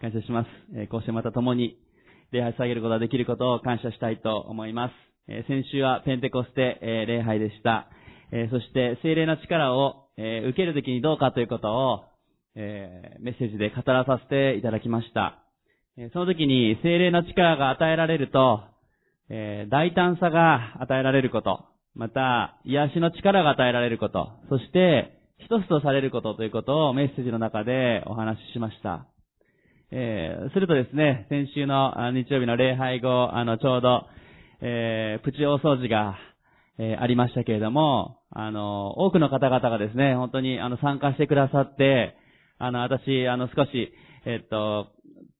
感謝します。えこうしてまた共に礼拝下げることができることを感謝したいと思います。え先週はペンテコステ、え礼拝でした。えそして精霊の力を、え受けるときにどうかということを、えメッセージで語らさせていただきました。えその時に精霊の力が与えられると、え大胆さが与えられること、また、癒しの力が与えられること、そして、一つとされることということをメッセージの中でお話ししました。えー、するとですね、先週の日曜日の礼拝後、あの、ちょうど、えー、プチ大掃除が、えー、ありましたけれども、あの、多くの方々がですね、本当にあの、参加してくださって、あの、私、あの、少し、えっと、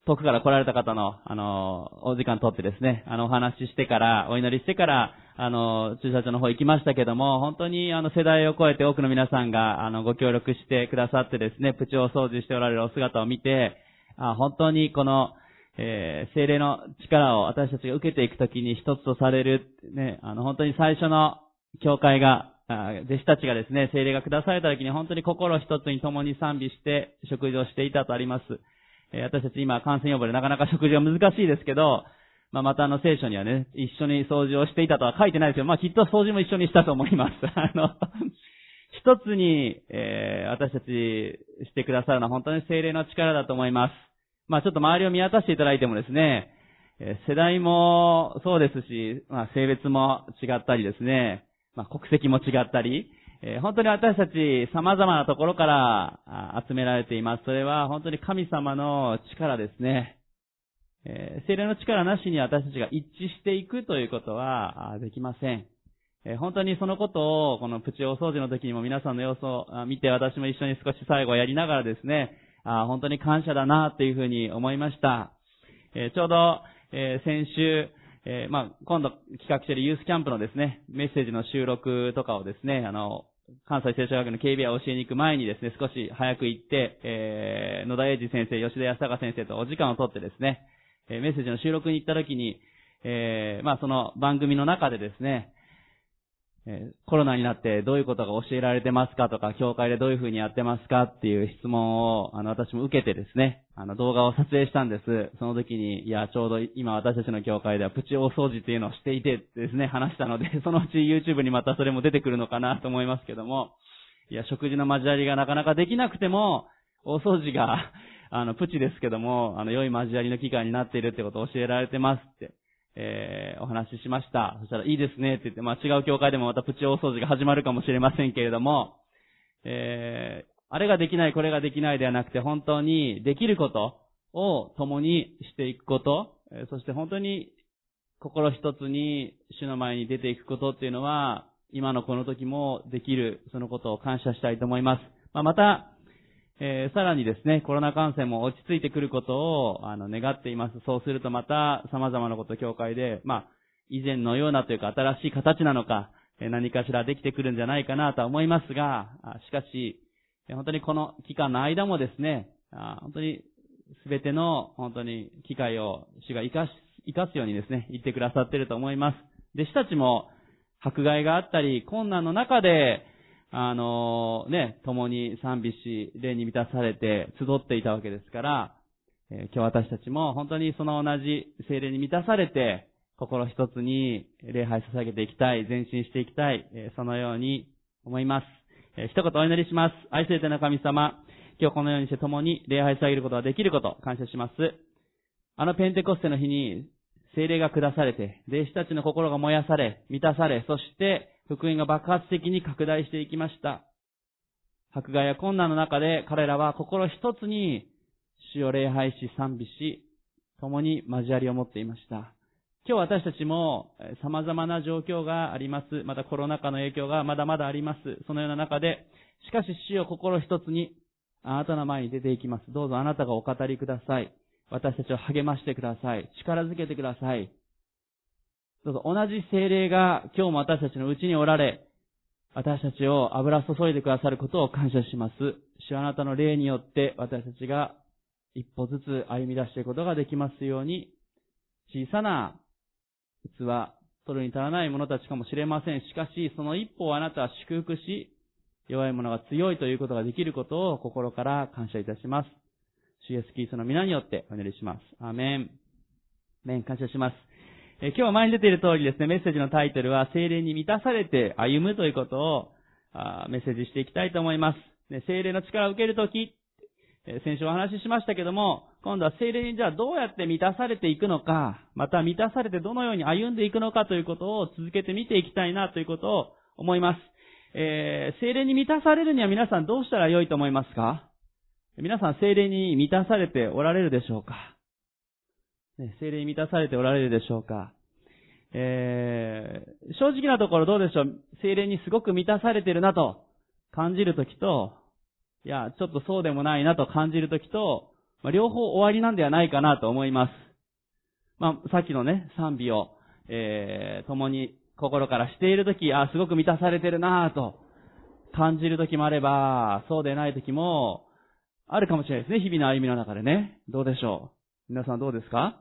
遠くから来られた方の、あの、お時間とってですね、あの、お話ししてから、お祈りしてから、あの、駐車場の方行きましたけども、本当にあの世代を超えて多くの皆さんが、あの、ご協力してくださってですね、プチを掃除しておられるお姿を見て、あ本当にこの、えー、精霊の力を私たちが受けていくときに一つとされる、ね、あの、本当に最初の教会が、弟子たちがですね、精霊が下されたときに本当に心一つに共に賛美して食事をしていたとあります。えー、私たち今感染予防でなかなか食事は難しいですけど、まあ、またあの聖書にはね、一緒に掃除をしていたとは書いてないですけど、まあ、きっと掃除も一緒にしたと思います。あの、一つに、えー、私たちしてくださるのは本当に精霊の力だと思います。まあ、ちょっと周りを見渡していただいてもですね、えー、世代もそうですし、まあ、性別も違ったりですね、まあ、国籍も違ったり、えー、本当に私たち様々なところから集められています。それは本当に神様の力ですね。えー、精霊の力なしに私たちが一致していくということはできません。えー、本当にそのことを、このプチ大掃除の時にも皆さんの様子を見て私も一緒に少し最後やりながらですね、あ本当に感謝だなっていうふうに思いました。えー、ちょうど、え先週、えまあ、今度企画しているユースキャンプのですね、メッセージの収録とかをですね、あの、関西聖書学の警備屋を教えに行く前にですね、少し早く行って、えー、野田英二先生、吉田康隆先生とお時間をとってですね、えメッセージの収録に行った時に、えー、まあその番組の中でですね、えコロナになってどういうことが教えられてますかとか、教会でどういうふうにやってますかっていう質問を、あの、私も受けてですね、あの、動画を撮影したんです。その時に、いや、ちょうど今私たちの教会ではプチ大掃除っていうのをしていてですね、話したので、そのうち YouTube にまたそれも出てくるのかなと思いますけども、いや、食事の交わりがなかなかできなくても、大掃除があの、プチですけども、あの、良い交わりの機会になっているってことを教えられてますって、えー、お話ししました。そしたら、いいですねって言って、まあ、違う教会でもまたプチ大掃除が始まるかもしれませんけれども、えー、あれができない、これができないではなくて、本当にできることを共にしていくこと、そして本当に心一つに主の前に出ていくことっていうのは、今のこの時もできる、そのことを感謝したいと思います。まあ、また、えー、さらにですね、コロナ感染も落ち着いてくることを、あの、願っています。そうするとまた、様々なこと、教会で、まあ、以前のようなというか、新しい形なのか、何かしらできてくるんじゃないかなとは思いますが、しかし、本当にこの期間の間もですね、本当に全ての本当に機会を主が生かし、生かすようにですね、言ってくださっていると思います。弟子たちも迫害があったり、困難の中で、あのね、共に賛美し、霊に満たされて集っていたわけですから、えー、今日私たちも本当にその同じ精霊に満たされて、心一つに礼拝捧げていきたい、前進していきたい、えー、そのように思います。えー、一言お祈りします。愛するての神様、今日このようにして共に礼拝捧げることができること、感謝します。あのペンテコステの日に精霊が下されて、弟子たちの心が燃やされ、満たされ、そして福音が爆発的に拡大していきました。迫害や困難の中で彼らは心一つに主を礼拝し賛美し、共に交わりを持っていました。今日私たちも様々な状況があります。またコロナ禍の影響がまだまだあります。そのような中で、しかし主を心一つにあなたの前に出ていきます。どうぞあなたがお語りください。私たちを励ましてください。力づけてください。どうぞ同じ精霊が今日も私たちのうちにおられ、私たちを油注いでくださることを感謝します。主あなたの霊によって私たちが一歩ずつ歩み出していくことができますように、小さな器、取るに足らない者たちかもしれません。しかし、その一歩をあなたは祝福し、弱い者が強いということができることを心から感謝いたします。主イエスキリストの皆によってお祈りします。アーメン。メン、感謝します。今日前に出ている通りですね、メッセージのタイトルは、精霊に満たされて歩むということをあメッセージしていきたいと思います。ね、精霊の力を受けるとき、先週お話ししましたけども、今度は精霊にじゃあどうやって満たされていくのか、また満たされてどのように歩んでいくのかということを続けて見ていきたいなということを思います。えー、精霊に満たされるには皆さんどうしたらよいと思いますか？皆さん精霊に満たされておられるでしょうか、ね、精霊に満たされておられるでしょうか。えー、正直なところどうでしょう。精霊にすごく満たされてるなと感じるときと、いや、ちょっとそうでもないなと感じるときと、まあ、両方終わりなんではないかなと思います。まあ、さっきのね、賛美を、えー、共に心からしているとき、あ、すごく満たされてるなと感じるときもあれば、そうでないときも、あるかもしれないですね、日々の歩みの中でね。どうでしょう。皆さんどうですか？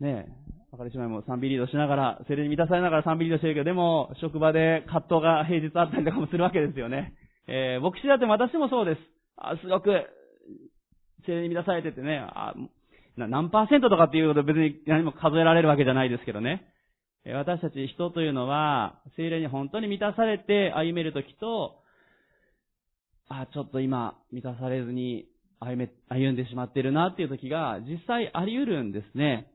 ねえ、あかり姉妹も賛美リードしながら、精霊に満たされながら賛美リードしてるけど、でも、職場で葛藤が平日あったりとかもするわけですよね。えー、牧師だって私もそうです。あ、すごく、精霊に満たされててね、あ、何パーセントとかっていうこと別に何も数えられるわけじゃないですけどね。私たち人というのは、精霊に本当に満たされて歩めるときと、あ、ちょっと今、満たされずに歩め、歩んでしまってるなっていう時が実際あり得るんですね。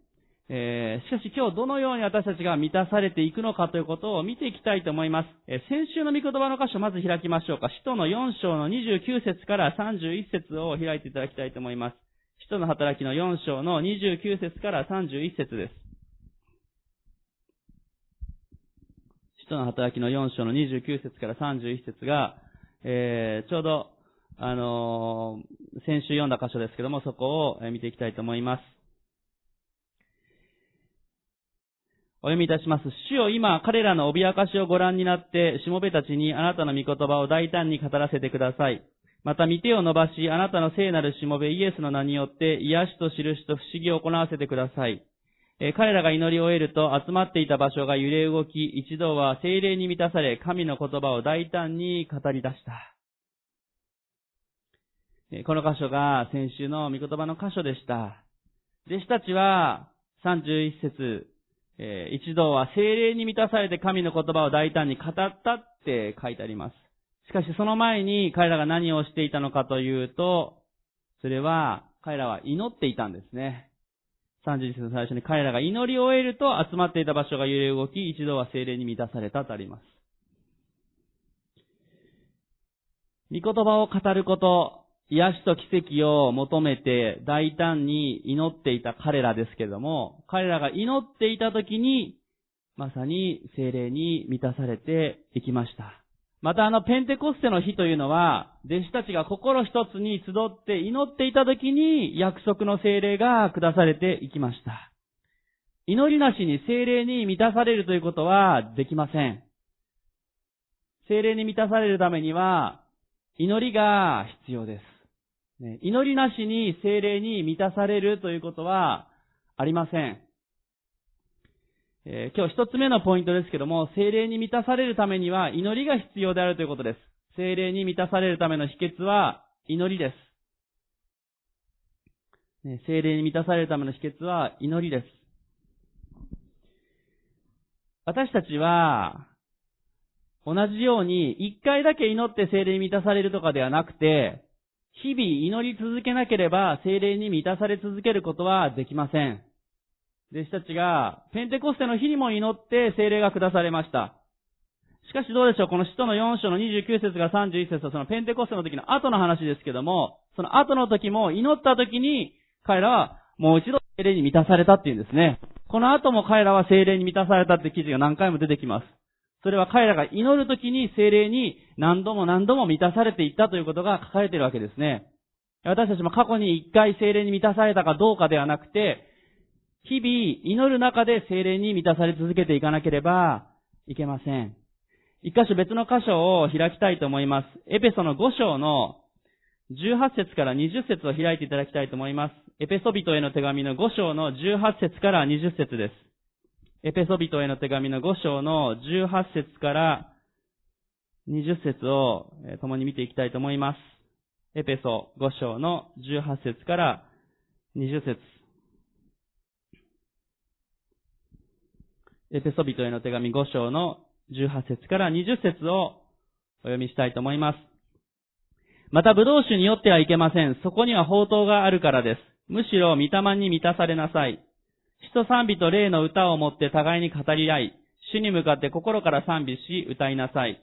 えー、しかし今日どのように私たちが満たされていくのかということを見ていきたいと思います。えー、先週の御言葉の箇所をまず開きましょうか。使徒の4章の29節から31節を開いていただきたいと思います。使徒の働きの4章の29節から31節です。使徒の働きの4章の29節から31節が、えー、ちょうど、あの、先週読んだ箇所ですけども、そこを見ていきたいと思います。お読みいたします。主よ今、彼らの脅かしをご覧になって、しもべたちにあなたの御言葉を大胆に語らせてください。また、見手を伸ばし、あなたの聖なるしもべイエスの名によって、癒しと印と不思議を行わせてください。え彼らが祈り終えると、集まっていた場所が揺れ動き、一度は精霊に満たされ、神の言葉を大胆に語り出した。この箇所が先週の御言葉の箇所でした。弟子たちは31節、え一度は精霊に満たされて神の言葉を大胆に語ったって書いてあります。しかしその前に彼らが何をしていたのかというと、それは彼らは祈っていたんですね。31節の最初に彼らが祈り終えると集まっていた場所が揺れ動き、一度は精霊に満たされたとあります。御言葉を語ること、癒しと奇跡を求めて大胆に祈っていた彼らですけども、彼らが祈っていた時に、まさに精霊に満たされていきました。またあのペンテコステの日というのは、弟子たちが心一つに集って祈っていた時に約束の精霊が下されていきました。祈りなしに精霊に満たされるということはできません。精霊に満たされるためには、祈りが必要です。祈りなしに精霊に満たされるということはありません。えー、今日一つ目のポイントですけども、精霊に満たされるためには祈りが必要であるということです。精霊に満たされるための秘訣は祈りです。ね、精霊に満たされるための秘訣は祈りです。私たちは、同じように一回だけ祈って精霊に満たされるとかではなくて、日々祈り続けなければ精霊に満たされ続けることはできません。弟子たちがペンテコステの日にも祈って精霊が下されました。しかしどうでしょうこの使徒の4章の29節から31節はそのペンテコステの時の後の話ですけども、その後の時も祈った時に彼らはもう一度精霊に満たされたっていうんですね。この後も彼らは精霊に満たされたって記事が何回も出てきます。それは彼らが祈るときに精霊に何度も何度も満たされていったということが書かれているわけですね。私たちも過去に一回精霊に満たされたかどうかではなくて、日々祈る中で精霊に満たされ続けていかなければいけません。一箇所別の箇所を開きたいと思います。エペソの5章の18節から20節を開いていただきたいと思います。エペソ人への手紙の5章の18節から20節です。エペソビトへの手紙の5章の18節から20節を共に見ていきたいと思います。エペソ5章の18節から20節エペソビトへの手紙5章の18節から20節をお読みしたいと思います。また、武道酒によってはいけません。そこには宝刀があるからです。むしろ、御霊に満たされなさい。詩と賛美と霊の歌をもって互いに語り合い、主に向かって心から賛美し、歌いなさい。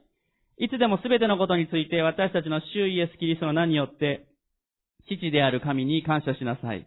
いつでもすべてのことについて私たちの主イエス・キリストの名によって、父である神に感謝しなさい。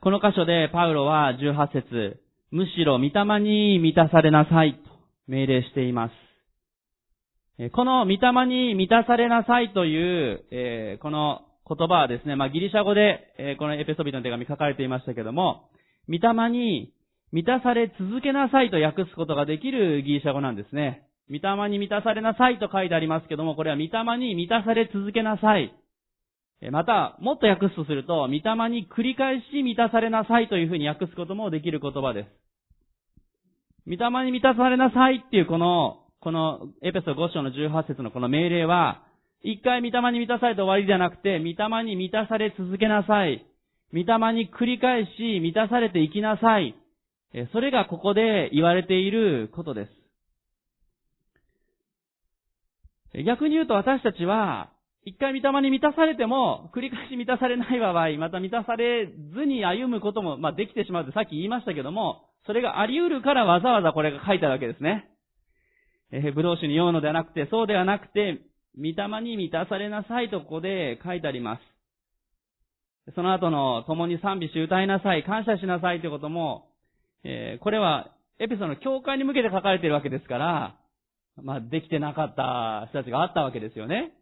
この箇所でパウロは18節むしろ御霊に満たされなさいと命令しています。この御霊に満たされなさいという、この言葉はですね、まあ、ギリシャ語で、えー、このエペソビトの手紙書かれていましたけども、御霊に満たされ続けなさいと訳すことができるギリシャ語なんですね。御霊に満たされなさいと書いてありますけども、これは御霊に満たされ続けなさい。また、もっと訳すとすると、御霊に繰り返し満たされなさいというふうに訳すこともできる言葉です。御霊に満たされなさいっていうこの、このエペソ5章の18節のこの命令は、一回御霊に満たされて終わりじゃなくて、御霊に満たされ続けなさい。御霊に繰り返し満たされていきなさい。それがここで言われていることです。逆に言うと私たちは、一回御霊に満たされても、繰り返し満たされない場合、また満たされずに歩むことも、まあ、できてしまうってさっき言いましたけども、それがあり得るからわざわざこれが書いてあるわけですね。えー、ブドウ酒に酔うのではなくて、そうではなくて、御霊に満たされなさいとここで書いてあります。その後の共に賛美し歌いなさい、感謝しなさいということも、えー、これはエペソードの教会に向けて書かれているわけですから、まあ、できてなかった人たちがあったわけですよね。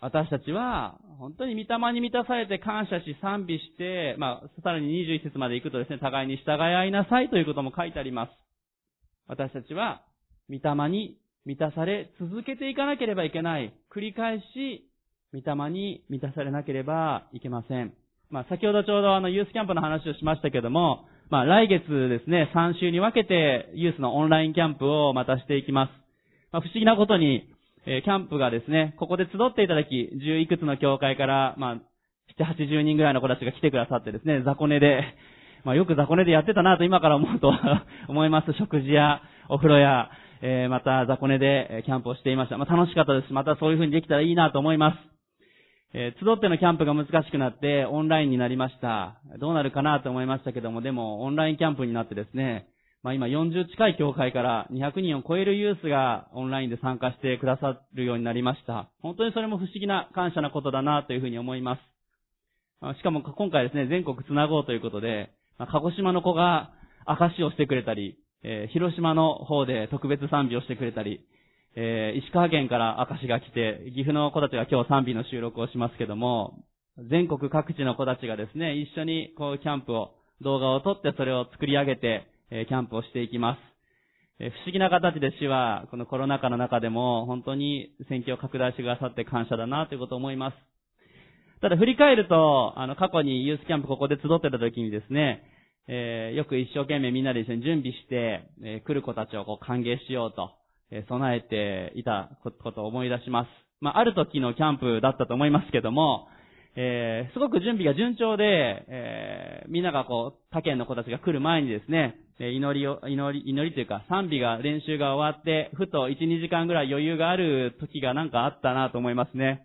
私たちは、本当に御霊に満たされて感謝し賛美して、まあ、さらに21節まで行くとですね、互いに従い合いなさいということも書いてあります。私たちは、御霊に満たされ続けていかなければいけない。繰り返し、御霊に満たされなければいけません。まあ、先ほどちょうどあの、ユースキャンプの話をしましたけども、まあ、来月ですね、3週に分けて、ユースのオンラインキャンプをまたしていきます。まあ、不思議なことに、えキャンプがですね、ここで集っていただき、十いくつの教会から、まあ、七、八十人ぐらいの子たちが来てくださってですね、雑魚寝で、まあ、よく雑魚寝でやってたなと今から思うと 思います。食事や、お風呂や、えー、また雑魚寝でキャンプをしていました。まあ、楽しかったです。またそういう風にできたらいいなと思います。えー、集ってのキャンプが難しくなって、オンラインになりました。どうなるかなと思いましたけども、でも、オンラインキャンプになってですね、まあ今40近い教会から200人を超えるユースがオンラインで参加してくださるようになりました。本当にそれも不思議な感謝なことだなというふうに思います。しかも今回ですね、全国つなごうということで、ま鹿児島の子が証しをしてくれたり、えー、広島の方で特別賛美をしてくれたり、えー、石川県から証しが来て、岐阜の子たちが今日賛美の収録をしますけども、全国各地の子たちがですね、一緒にこうキャンプを、動画を撮ってそれを作り上げて、えキャンプをしていきます。え不思議な形で主は、このコロナ禍の中でも、本当に選挙を拡大してくださって感謝だなということを思います。ただ振り返ると、あの、過去にユースキャンプここで集ってた時にですね、えー、よく一生懸命みんなで一緒に準備して、えー、来る子たちをこう歓迎しようと、えー、備えていたことを思い出します。まあ、ある時のキャンプだったと思いますけども、えー、すごく準備が順調で、えー、みんながこう、他県の子たちが来る前にですね、え祈りを、祈り、祈りというか、賛美が、練習が終わって、ふと1、2時間ぐらい余裕がある時がなんかあったなと思いますね。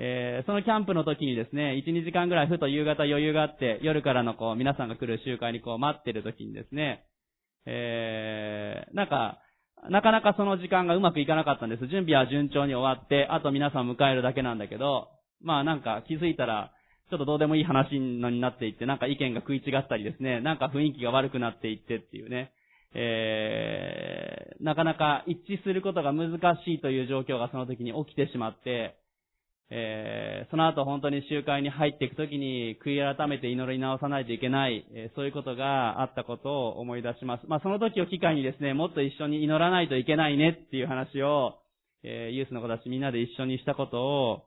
えー、そのキャンプの時にですね、1、2時間ぐらいふと夕方余裕があって、夜からのこう、皆さんが来る集会にこう、待ってる時にですね、えー、なんか、なかなかその時間がうまくいかなかったんです。準備は順調に終わって、あと皆さん迎えるだけなんだけど、まあなんか気づいたら、ちょっとどうでもいい話になっていって、なんか意見が食い違ったりですね、なんか雰囲気が悪くなっていってっていうね、えー、なかなか一致することが難しいという状況がその時に起きてしまって、えー、その後本当に集会に入っていく時に悔い改めて祈り直さないといけない、えー、そういうことがあったことを思い出します。まあその時を機会にですね、もっと一緒に祈らないといけないねっていう話を、えー、ユースの子たちみんなで一緒にしたことを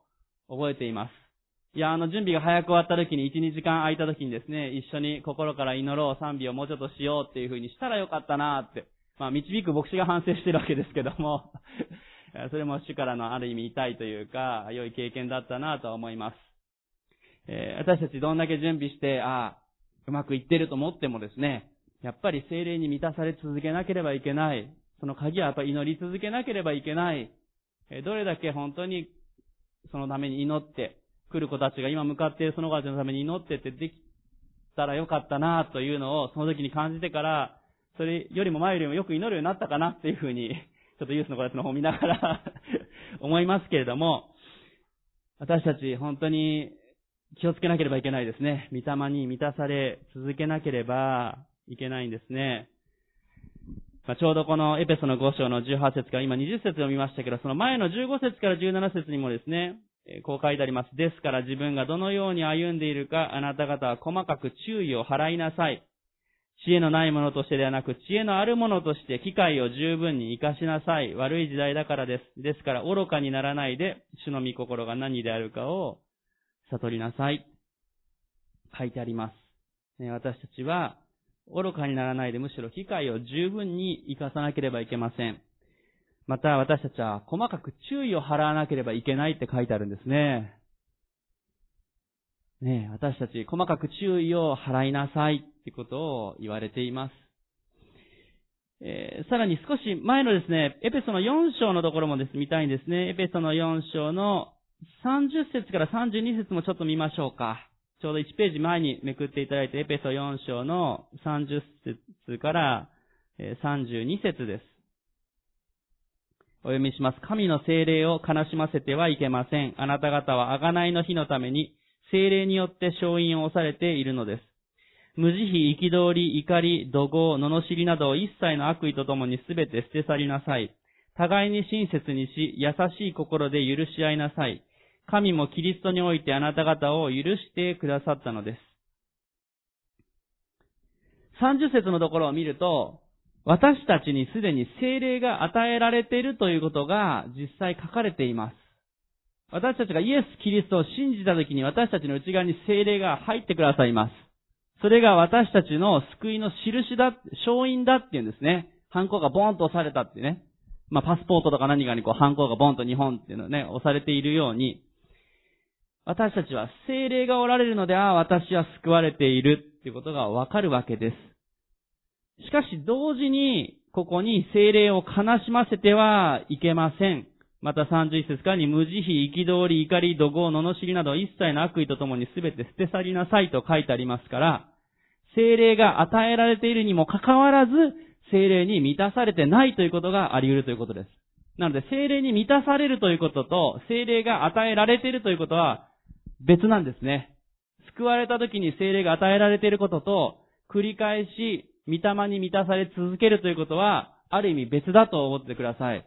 覚えています。いや、あの、準備が早く終わった時に、1、2時間空いた時にですね、一緒に心から祈ろう、賛美をもうちょっとしようっていう風にしたらよかったなって。まあ、導く牧師が反省してるわけですけども、それも主からのある意味痛いというか、良い経験だったなと思います。え、私たちどんだけ準備して、ああ、うまくいってると思ってもですね、やっぱり精霊に満たされ続けなければいけない。その鍵はやっぱり祈り続けなければいけない。どれだけ本当にそのために祈って来る子たちが今向かっているその子たちのために祈ってってできたらよかったなというのをその時に感じてから、それよりも前よりもよく祈るようになったかなっていうふうに、ちょっとユースの子たちの方を見ながら 思いますけれども、私たち本当に気をつけなければいけないですね。御霊に満たされ続けなければいけないんですね。まあ、ちょうどこのエペソの5章の18節から今20節読みましたけど、その前の15節から17節にもですね、こう書いてあります。ですから自分がどのように歩んでいるか、あなた方は細かく注意を払いなさい。知恵のないものとしてではなく、知恵のあるものとして機会を十分に活かしなさい。悪い時代だからです。ですから愚かにならないで、主の御心が何であるかを悟りなさい。書いてあります。私たちは、愚かにならないでむしろ機会を十分に活かさなければいけません。また私たちは細かく注意を払わなければいけないって書いてあるんですね。ね私たち細かく注意を払いなさいってことを言われています。えー、さらに少し前のですね、エペソの4章のところもです、見たいんですね。エペソの4章の30節から32節もちょっと見ましょうか。ちょうど1ページ前にめくっていただいて、エペソ4章の30節から32節です。お読みします。神の精霊を悲しませてはいけません。あなた方は贖いの日のために精霊によって勝因を押されているのです。無慈悲、憤り、怒り、怒号、罵りなどを一切の悪意とともにすべて捨て去りなさい。互いに親切にし、優しい心で許し合いなさい。神もキリストにおいてあなた方を許してくださったのです。30節のところを見ると、私たちにすでに精霊が与えられているということが実際書かれています。私たちがイエス・キリストを信じたときに私たちの内側に精霊が入ってくださいます。それが私たちの救いの印だ、勝因だっていうんですね。ハンコがボーンと押されたってね。まあ、パスポートとか何かにこう、ハンコがボーンと日本っていうのね、押されているように、私たちは精霊がおられるので、ああ、私は救われているっていうことがわかるわけです。しかし同時に、ここに精霊を悲しませてはいけません。また31節からに無慈悲、憤り、怒り、怒号、罵りなど一切の悪意とともに全て捨て去りなさいと書いてありますから、精霊が与えられているにもかかわらず、精霊に満たされてないということがあり得るということです。なので、精霊に満たされるということと、精霊が与えられているということは、別なんですね。救われた時に精霊が与えられていることと、繰り返し、御霊に満たされ続けるということは、ある意味別だと思ってください。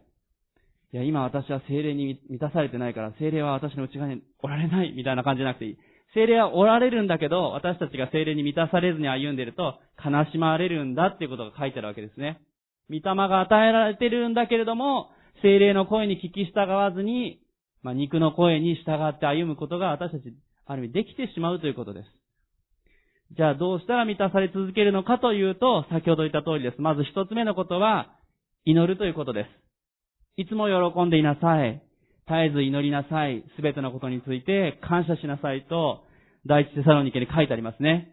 いや、今私は精霊に満たされてないから、精霊は私の内側におられないみたいな感じじゃなくていい。精霊はおられるんだけど、私たちが精霊に満たされずに歩んでいると、悲しまれるんだっていうことが書いてあるわけですね。御霊が与えられてるんだけれども、精霊の声に聞き従わずに、まあ、肉の声に従って歩むことが私たち、ある意味できてしまうということです。じゃあどうしたら満たされ続けるのかというと、先ほど言った通りです。まず一つ目のことは、祈るということです。いつも喜んでいなさい。絶えず祈りなさい。すべてのことについて感謝しなさいと、第一テサロニケに書いてありますね。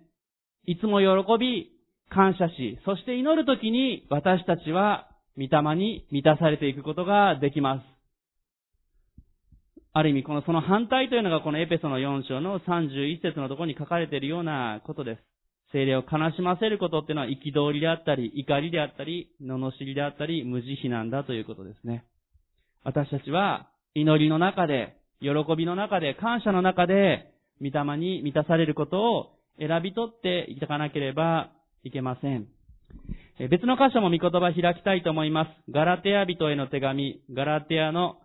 いつも喜び、感謝し、そして祈るときに私たちは御霊に満たされていくことができます。ある意味、この、その反対というのがこのエペソの4章の31節のところに書かれているようなことです。精霊を悲しませることっていうのは憤りであったり、怒りであったり、罵りであったり、無慈悲なんだということですね。私たちは、祈りの中で、喜びの中で、感謝の中で、御霊に満たされることを選び取っていかなければいけません。別の箇所も御言葉開きたいと思います。ガラテア人への手紙、ガラテアの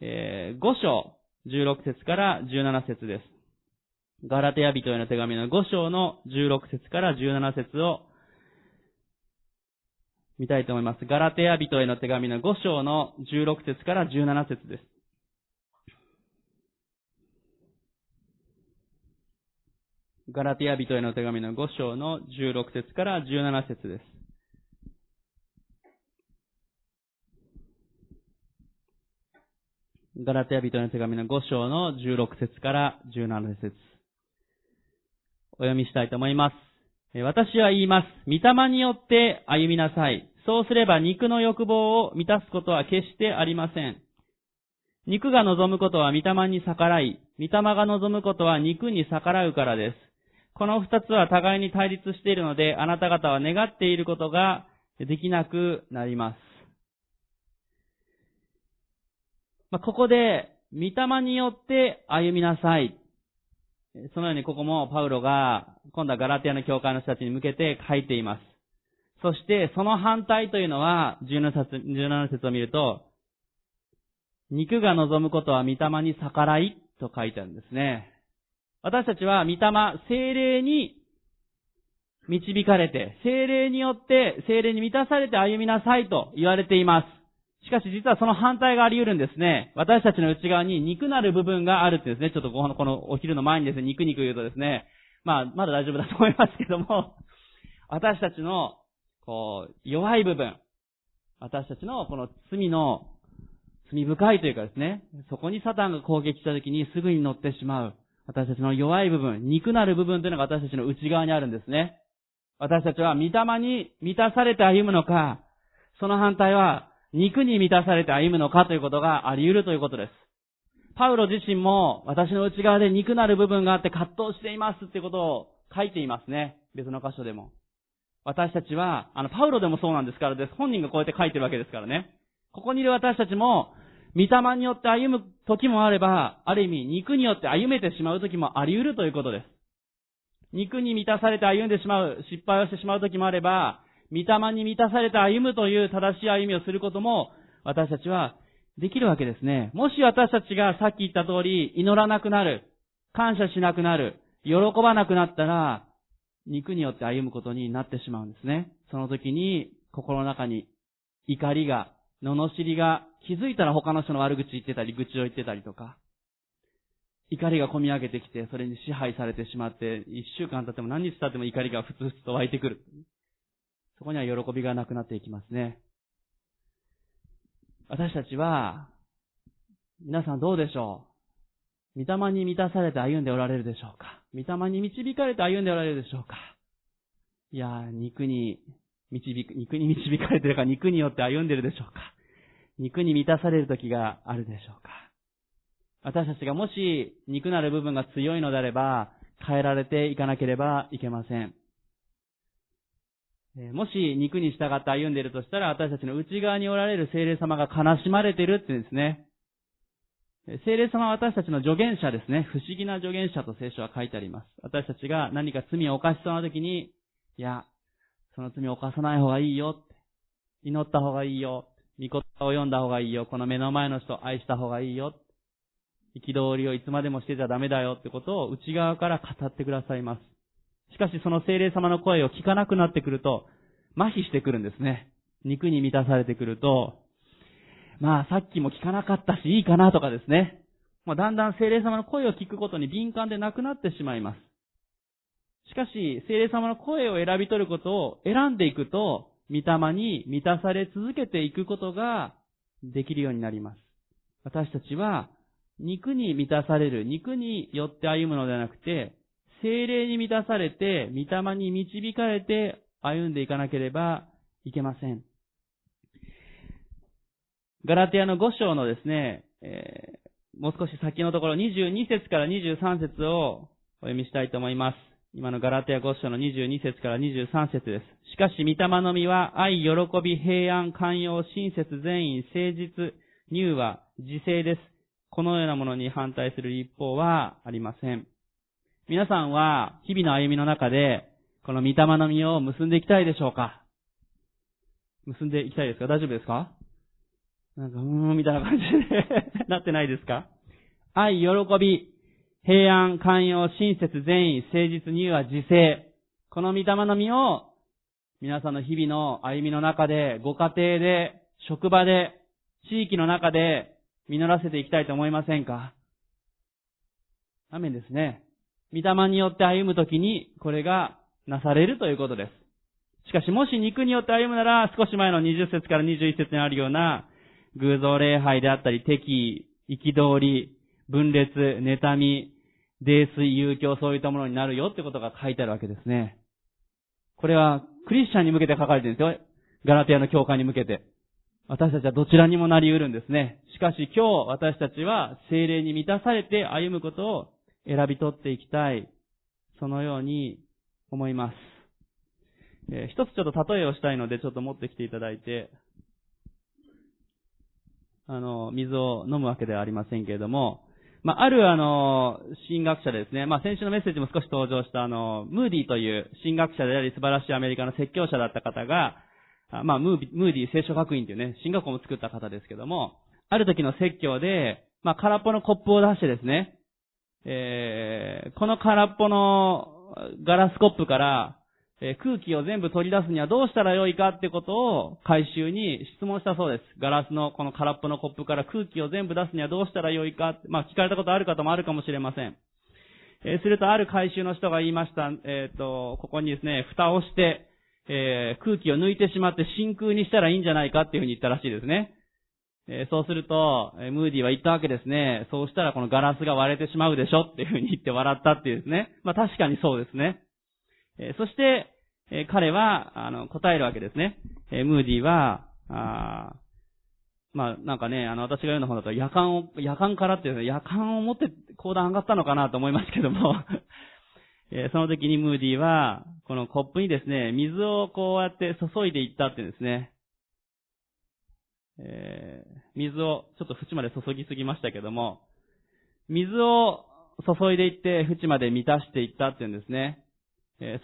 え、5章16節から17節です。ガラテヤ人への手紙の5章の16節から17節を見たいと思います。ガラテヤ人への手紙の5章の16節から17節です。ガラテヤ人への手紙の5章の16節から17節です。ガラテヤ人の手紙の5章の16節から17節お読みしたいと思います。私は言います。御霊によって歩みなさい。そうすれば肉の欲望を満たすことは決してありません。肉が望むことは御霊に逆らい、御霊が望むことは肉に逆らうからです。この二つは互いに対立しているので、あなた方は願っていることができなくなります。まあ、ここで、御霊によって歩みなさい。そのようにここもパウロが、今度はガラティアの教会の人たちに向けて書いています。そして、その反対というのは、17節 ,17 節を見ると、肉が望むことは御霊に逆らいと書いてあるんですね。私たちは御霊、精霊に導かれて、精霊によって精霊に満たされて歩みなさいと言われています。しかし実はその反対があり得るんですね。私たちの内側に肉なる部分があるってですね、ちょっとこのこのお昼の前にですね、肉肉言うとですね、まあ、まだ大丈夫だと思いますけども、私たちの、こう、弱い部分、私たちのこの罪の、罪深いというかですね、そこにサタンが攻撃した時にすぐに乗ってしまう。私たちの弱い部分、肉なる部分というのが私たちの内側にあるんですね。私たちは御霊に満たされて歩むのか、その反対は肉に満たされて歩むのかということがあり得るということです。パウロ自身も私の内側で肉なる部分があって葛藤していますっていうことを書いていますね。別の箇所でも。私たちは、あの、パウロでもそうなんですからです。本人がこうやって書いてるわけですからね。ここにいる私たちも、御霊によって歩む時もあれば、ある意味肉によって歩めてしまう時もあり得るということです。肉に満たされて歩んでしまう、失敗をしてしまう時もあれば、御霊に満たされて歩むという正しい歩みをすることも、私たちはできるわけですね。もし私たちがさっき言った通り、祈らなくなる、感謝しなくなる、喜ばなくなったら、肉によって歩むことになってしまうんですね。その時に、心の中に怒りが、罵りが、気づいたら他の人の悪口言ってたり、愚痴を言ってたりとか、怒りが込み上げてきて、それに支配されてしまって、一週間経っても何日経っても怒りがふつふつと湧いてくる。そこには喜びがなくなっていきますね。私たちは、皆さんどうでしょう？御霊に満たされて歩んでおられるでしょうか？御霊に導かれて歩んでおられるでしょうか？いや、肉に導く、肉に導かれてるか肉によって歩んでるでしょうか？肉に満たされる時があるでしょうか私たちがもし肉なる部分が強いのであれば、変えられていかなければいけません。もし肉に従って歩んでいるとしたら、私たちの内側におられる精霊様が悲しまれているってですね。精霊様は私たちの助言者ですね。不思議な助言者と聖書は書いてあります。私たちが何か罪を犯しそうな時に、いや、その罪を犯さない方がいいよって。祈った方がいいよ。御言葉を読んだ方がいいよ。この目の前の人を愛した方がいいよ。憤りをいつまでもしてちゃダメだよってことを内側から語ってくださいます。しかしその精霊様の声を聞かなくなってくると、麻痺してくるんですね。肉に満たされてくると、まあさっきも聞かなかったしいいかなとかですね。まあ、だんだん精霊様の声を聞くことに敏感でなくなってしまいます。しかし、精霊様の声を選び取ることを選んでいくと、御霊に満たされ続けていくことができるようになります。私たちは、肉に満たされる、肉によって歩むのではなくて、精霊に満たされて、御霊に導かれて歩んでいかなければいけません。ガラテアの5章のですね、えー、もう少し先のところ22節から23節をお読みしたいと思います。今のガラテア5章の22節から23節です。しかし、御霊の実は愛、喜び、平安、寛容、親切、善意、誠実、乳和、自制です。このようなものに反対する一方はありません。皆さんは日々の歩みの中で、この御霊の実を結んでいきたいでしょうか？結んでいきたいですか？大丈夫ですか？なんか、うーん、みたいな感じで なってないですか？愛、喜び、平安、寛容、親切、善意、誠実、には自制。この御霊の実を、皆さんの日々の歩みの中で、ご家庭で、職場で、地域の中で、実らせていきたいと思いませんか？アメンですね。御霊によって歩むときに、これがなされるということです。しかし、もし肉によって歩むなら、少し前の20節から21節にあるような、偶像礼拝であったり、敵意、憤り、分裂、妬み、泥酔、遊興、そういったものになるよってことが書いてあるわけですね。これは、クリスチャンに向けて書かれてるんですよ。ガラテヤの教会に向けて。私たちはどちらにもなり得るんですね。しかし今日私たちは精霊に満たされて歩むことを選び取っていきたい。そのように思います。えー、一つちょっと例えをしたいのでちょっと持ってきていただいて、あの、水を飲むわけではありませんけれども、まあ、あるあの、神学者ですね。まあ、先週のメッセージも少し登場したあの、ムーディという神学者であり素晴らしいアメリカの説教者だった方が、まあ、ムーディ聖書学院というね、神学校も作った方ですけども、ある時の説教で、まあ、空っぽのコップを出してですね、えー、この空っぽのガラスコップから、え、空気を全部取り出すにはどうしたらよいかってことを回収に質問したそうです。ガラスのこの空っぽのコップから空気を全部出すにはどうしたらよいかまあ、聞かれたことある方もあるかもしれません。えー、するとある回収の人が言いました、えっ、と、ここにですね、蓋をして、え空気を抜いてしまって真空にしたらいいんじゃないかっていうふうに言ったらしいですね。えそうすると、えムーディは言ったわけですね。そうしたらこのガラスが割れてしまうでしょっていうふうに言って笑ったっていうですね。まあ確かにそうですね。えそして、え彼は、あの、答えるわけですね。えムーディは、あまあ、なんかね、あの、私が言うの方だと、夜間を、夜間からっていう、夜間を持って講談上がったのかなと思いますけども えその時にムーディは、このコップにですね、水をこうやって注いでいったっていうんですね。えー、水をちょっと縁まで注ぎすぎましたけども、水を注いでいって縁まで満たしていったっていうんですね。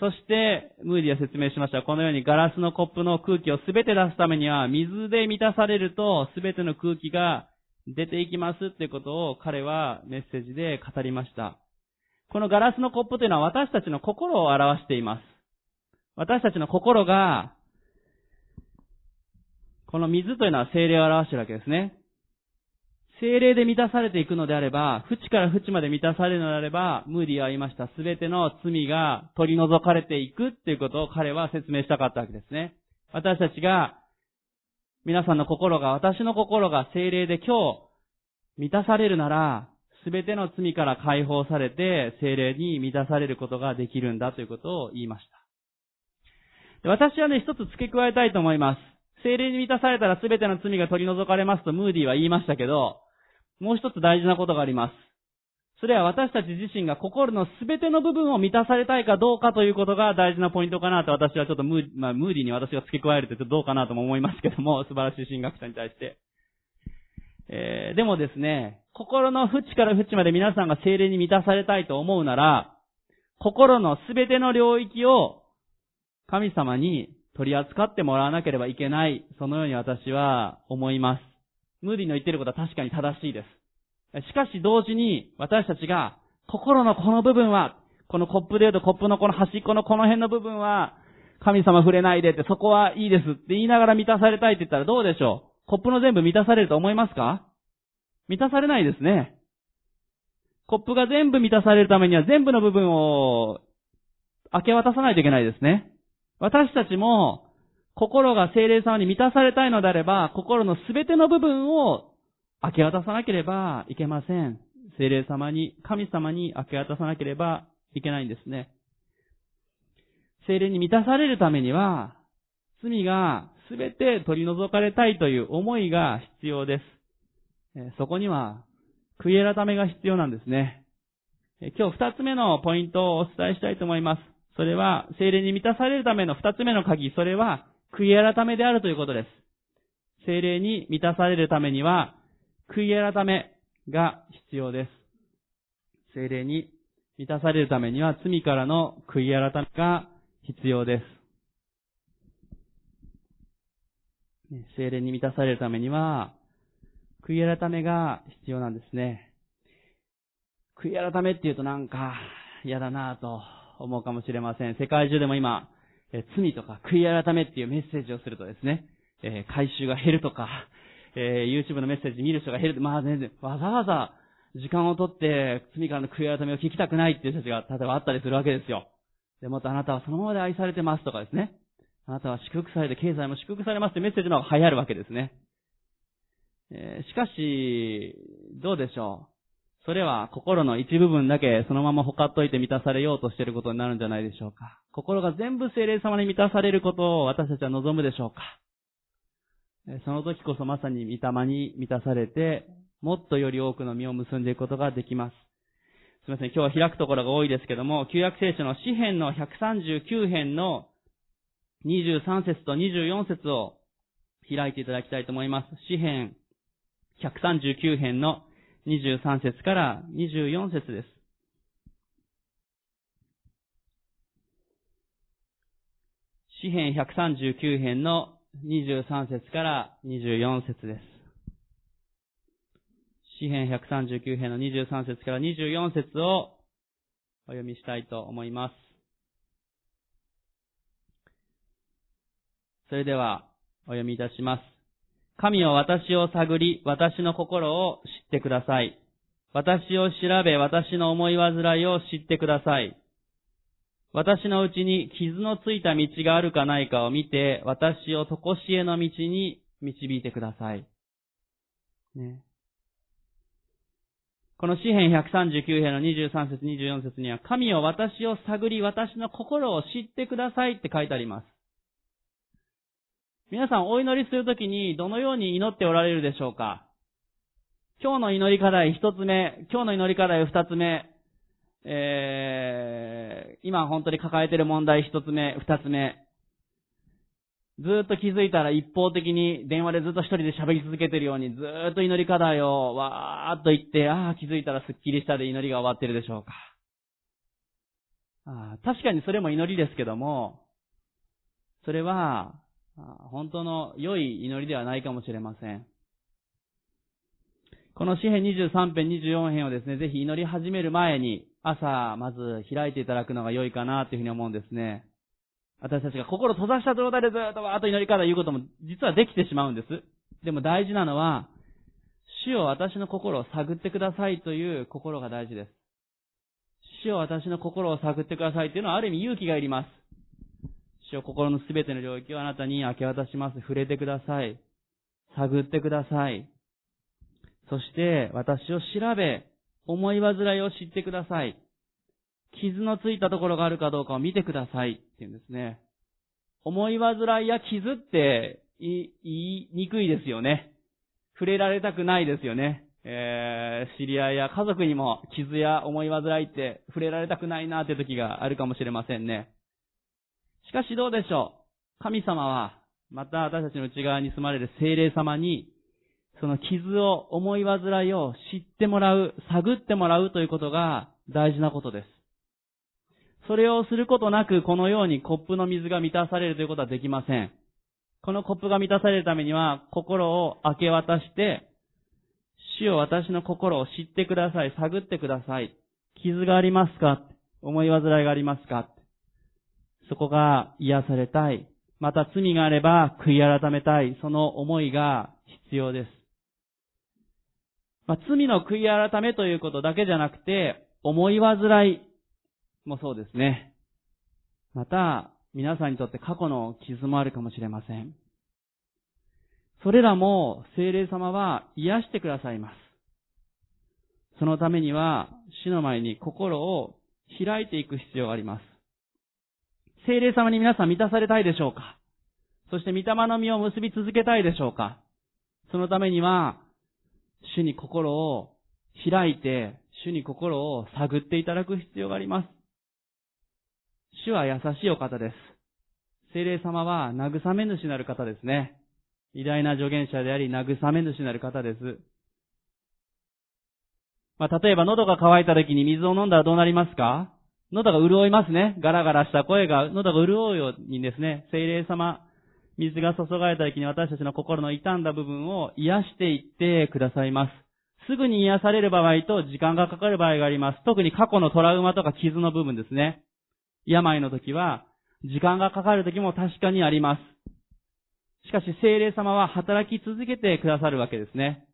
そして、ムーディは説明しました。このようにガラスのコップの空気をすべて出すためには、水で満たされると、すべての空気が出ていきますっていうことを彼はメッセージで語りました。このガラスのコップというのは私たちの心を表しています。私たちの心がこの水というのは精霊を表しているわけですね。精霊で満たされていくのであれば、縁から縁まで満たされるのであれば、ムーディは言いました。すべての罪が取り除かれていくっていうことを彼は説明したかったわけですね。私たちが、皆さんの心が、私の心が精霊で今日満たされるなら、すべての罪から解放されて、精霊に満たされることができるんだということを言いました。私はね、一つ付け加えたいと思います。精霊に満たされたら全ての罪が取り除かれますとムーディは言いましたけど、もう一つ大事なことがあります。それは私たち自身が心の全ての部分を満たされたいかどうかということが大事なポイントかなと私はちょっとムー,、まあ、ムーディに私が付け加えるとちょっとどうかなとも思いますけども、素晴らしい神学者に対して。えー、でもですね、心の縁から縁まで皆さんが精霊に満たされたいと思うなら、心の全ての領域を神様に取り扱ってもらわなければいけない、そのように私は思います。ムーディの言ってることは確かに正しいです。しかし同時に私たちが心のこの部分は、このコップで言うとコップのこの端っこのこの辺の部分は、神様触れないでってそこはいいですって言いながら満たされたいって言ったらどうでしょう？コップの全部満たされると思いますか？満たされないですね。コップが全部満たされるためには全部の部分を明け渡さないといけないですね。私たちも、心が精霊様に満たされたいのであれば、心のすべての部分を明け渡さなければいけません。精霊様に、神様に明け渡さなければいけないんですね。精霊に満たされるためには、罪がすべて取り除かれたいという思いが必要です。そこには、悔い改めが必要なんですね。今日二つ目のポイントをお伝えしたいと思います。それは、精霊に満たされるための二つ目の鍵、それは、悔い改めであるということです。精霊に満たされるためには、悔い改めが必要です。精霊に満たされるためには、罪からの悔い改めが必要です。精霊に満たされるためには、悔い改めが必要なんですね。悔い改めって言うとなんか嫌だなぁと思うかもしれません。世界中でも今、え罪とか悔い改めっていうメッセージをするとですね、え、回収が減るとか、え、YouTube のメッセージ見る人が減る。まあ全然、わざわざ時間をとって罪からの悔い改めを聞きたくないっていう人たちが、例えばあったりするわけですよ。で、もっとあなたはそのままで愛されてますとかですね。あなたは祝福されて経済も祝福されますってメッセージの方が流行るわけですね。えー、しかし、どうでしょう。それは心の一部分だけそのままほかっといて満たされようとしていることになるんじゃないでしょうか。心が全部精霊様に満たされることを私たちは望むでしょうか。その時こそまさに御霊に満たされて、もっとより多くの実を結んでいくことができます。すみません、今日は開くところが多いですけども、旧約聖書の詩編の139編の23節と24節を開いていただきたいと思います。詩編139編の23節から24節です。詩編139編の23節から24節です。詩編139編の23節から24節をお読みしたいと思います。それでは、お読みいたします。神を私を探り、私の心を知ってください。私を調べ、私の思い煩いを知ってください。私のうちに傷のついた道があるかないかを見て、私を常しえの道に導いてください。ね。この詩篇139編の23節24節には、神を私を探り、私の心を知ってくださいって書いてあります。皆さんお祈りするときにどのように祈っておられるでしょうか？今日の祈り課題一つ目、今日の祈り課題二つ目、えー、今本当に抱えている問題一つ目、二つ目。ずっと気づいたら一方的に電話でずっと一人で喋り続けてるようにずっと祈り課題をわーっと言って、ああ、気づいたらスッキリしたで祈りが終わってるでしょうか。あ確かにそれも祈りですけども、それは本当の良い祈りではないかもしれません。この詩篇23編24編をですね、ぜひ祈り始める前に、朝、まず開いていただくのが良いかなというふうに思うんですね。私たちが心閉ざした状態でずっとわーっと祈り方を言うことも実はできてしまうんです。でも大事なのは、主を私の心を探ってくださいという心が大事です。主を私の心を探ってくださいというのはある意味勇気がいります。主を心のすべての領域をあなたに明け渡します。触れてください。探ってください。そして私を調べ、思い煩いを知ってください。傷のついたところがあるかどうかを見てください。っていうんですね。思い煩いや傷って言いにくいですよね。触れられたくないですよね。えー、知り合いや家族にも傷や思い煩いって触れられたくないなって時があるかもしれませんね。しかしどうでしょう神様は、また私たちの内側に住まれる精霊様に、その傷を、思い煩いを知ってもらう、探ってもらうということが大事なことです。それをすることなく、このようにコップの水が満たされるということはできません。このコップが満たされるためには、心を明け渡して、主を私の心を知ってください、探ってください。傷がありますか？思い煩いがありますか？そこが癒されたい。また罪があれば悔い改めたい。その思いが必要です。まあ、罪の悔い改めということだけじゃなくて、思い煩いもそうですね。また、皆さんにとって過去の傷もあるかもしれません。それらも精霊様は癒してくださいます。そのためには、死の前に心を開いていく必要があります。精霊様に皆さん満たされたいでしょうか？そして御霊の実を結び続けたいでしょうか？そのためには、主に心を開いて、主に心を探っていただく必要があります。主は優しいお方です。精霊様は慰め主なる方ですね。偉大な助言者であり、慰め主なる方です。まあ、例えば喉が渇いた時に水を飲んだらどうなりますか？喉が潤いますね。ガラガラした声が、喉が潤うようにですね、精霊様、水が注がれた時に私たちの心の傷んだ部分を癒していってくださいます。すぐに癒される場合と時間がかかる場合があります。特に過去のトラウマとか傷の部分ですね。病の時は、時間がかかる時も確かにあります。しかし、精霊様は働き続けてくださるわけですね。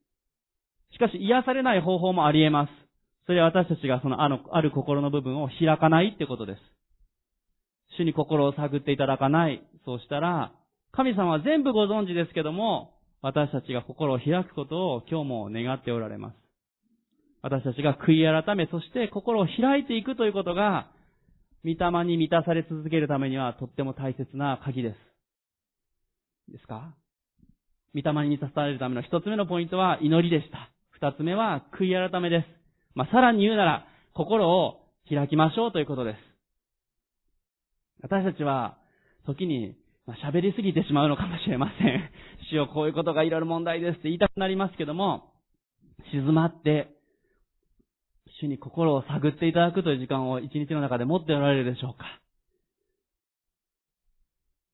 しかし、癒されない方法もあり得ます。それは私たちがそのあの、ある心の部分を開かないってことです。主に心を探っていただかない。そうしたら、神様は全部ご存知ですけども、私たちが心を開くことを今日も願っておられます。私たちが悔い改め、そして心を開いていくということが、御霊に満たされ続けるためにはとっても大切な鍵です。ですか？御霊に満たされるための一つ目のポイントは祈りでした。二つ目は悔い改めです。まあ、さらに言うなら、心を開きましょうということです。私たちは、時に、ま、喋りすぎてしまうのかもしれません。主よ、こういうことがいろいろ問題ですって言いたくなりますけども、静まって、主に心を探っていただくという時間を一日の中で持っておられるでしょうか